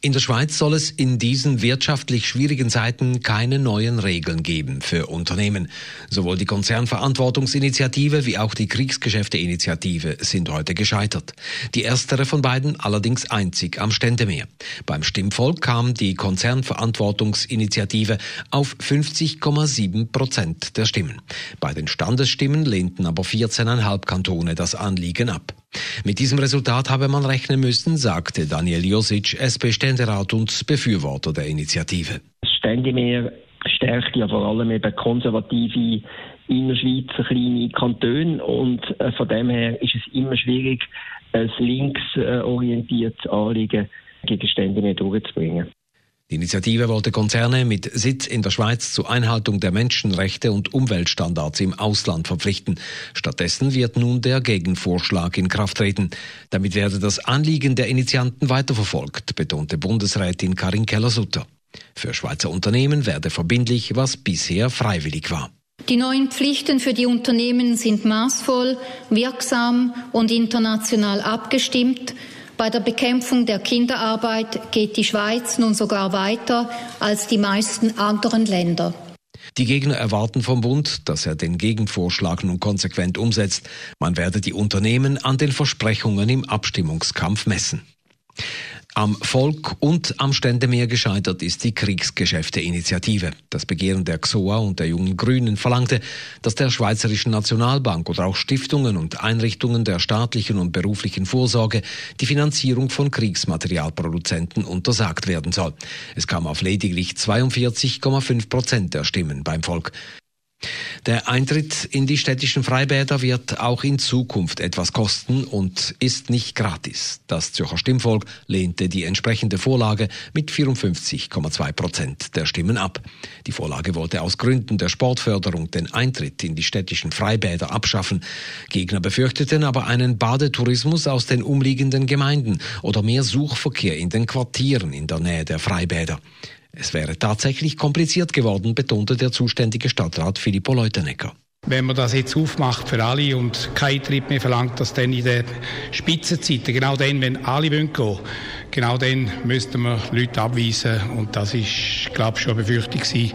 In der Schweiz soll es in diesen wirtschaftlich schwierigen Zeiten keine neuen Regeln geben für Unternehmen. Sowohl die Konzernverantwortungsinitiative wie auch die Kriegsgeschäfteinitiative sind heute gescheitert. Die erstere von beiden allerdings einzig am Ständemeer. Beim Stimmvolk kam die Konzernverantwortungsinitiative auf 50,7 Prozent der Stimmen. Bei den Standesstimmen lehnten aber 14,5 Kantone das Anliegen ab. Mit diesem Resultat habe man rechnen müssen, sagte Daniel Josic, SP-Ständerat und Befürworter der Initiative. Das Ständemeer stärkt ja vor allem eben konservative Innerschweizer kleine Kantone und äh, von dem her ist es immer schwierig, ein linksorientiertes Anliegen gegen Ständemeer durchzubringen. Die Initiative wollte Konzerne mit Sitz in der Schweiz zur Einhaltung der Menschenrechte und Umweltstandards im Ausland verpflichten. Stattdessen wird nun der Gegenvorschlag in Kraft treten. Damit werde das Anliegen der Initianten weiterverfolgt, betonte Bundesrätin Karin Keller-Sutter. Für Schweizer Unternehmen werde verbindlich, was bisher freiwillig war. Die neuen Pflichten für die Unternehmen sind maßvoll, wirksam und international abgestimmt bei der Bekämpfung der Kinderarbeit geht die Schweiz nun sogar weiter als die meisten anderen Länder. Die Gegner erwarten vom Bund, dass er den Gegenvorschlag nun konsequent umsetzt. Man werde die Unternehmen an den Versprechungen im Abstimmungskampf messen. Am Volk und am Ständemeer gescheitert ist die Kriegsgeschäfte-Initiative. Das Begehren der XOA und der Jungen Grünen verlangte, dass der Schweizerischen Nationalbank oder auch Stiftungen und Einrichtungen der staatlichen und beruflichen Vorsorge die Finanzierung von Kriegsmaterialproduzenten untersagt werden soll. Es kam auf lediglich 42,5 Prozent der Stimmen beim Volk. Der Eintritt in die städtischen Freibäder wird auch in Zukunft etwas kosten und ist nicht gratis. Das Zürcher Stimmvolk lehnte die entsprechende Vorlage mit 54,2 Prozent der Stimmen ab. Die Vorlage wollte aus Gründen der Sportförderung den Eintritt in die städtischen Freibäder abschaffen. Gegner befürchteten aber einen Badetourismus aus den umliegenden Gemeinden oder mehr Suchverkehr in den Quartieren in der Nähe der Freibäder. Es wäre tatsächlich kompliziert geworden, betonte der zuständige Stadtrat Filippo Leutenegger. Wenn man das jetzt aufmacht für alle und kein Eintritt mehr verlangt, dass dann in den Spitzenzeiten, genau dann, wenn alle gehen wollen, genau dann müssten wir Leute abweisen. Und das ist, glaube ich, schon eine Befürchtung die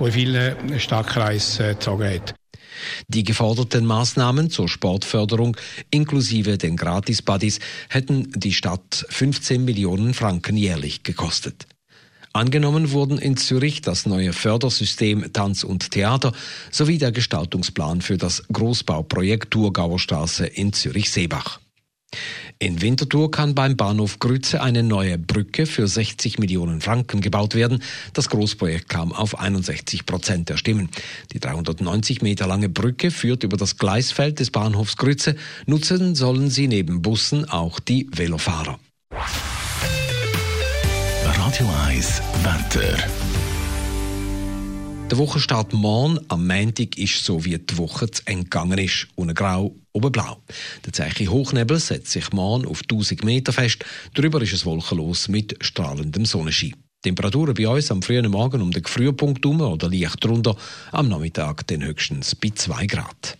in vielen Stadtkreisen äh, gezogen hat. Die geforderten Maßnahmen zur Sportförderung inklusive den Gratis-Buddies hätten die Stadt 15 Millionen Franken jährlich gekostet. Angenommen wurden in Zürich das neue Fördersystem Tanz und Theater sowie der Gestaltungsplan für das Großbauprojekt Thurgauer Straße in Zürich-Seebach. In Winterthur kann beim Bahnhof Grütze eine neue Brücke für 60 Millionen Franken gebaut werden. Das Großprojekt kam auf 61 Prozent der Stimmen. Die 390 Meter lange Brücke führt über das Gleisfeld des Bahnhofs Grütze. Nutzen sollen sie neben Bussen auch die Velofahrer. Radio 1 Wetter. Der Wochenstart morgen am Montag ist so, wie die Woche zu Ende gegangen ist. Unten grau, oben blau. Der Zeichen Hochnebel setzt sich morgen auf 1000 Meter fest. Darüber ist es wolkenlos mit strahlendem Sonnenschein. Temperaturen bei uns am frühen Morgen um den Frühpunkt herum oder leicht drunter, am Nachmittag dann höchstens bei 2 Grad.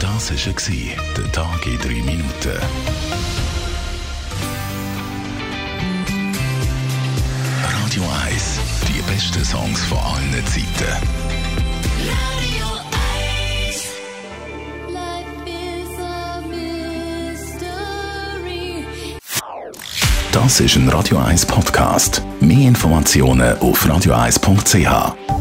Das war der Tag in 3 Minuten. Songs von allen Zeiten. Radio 1. Das ist ein Radio 1 Podcast. Mehr Informationen auf radio1.ch.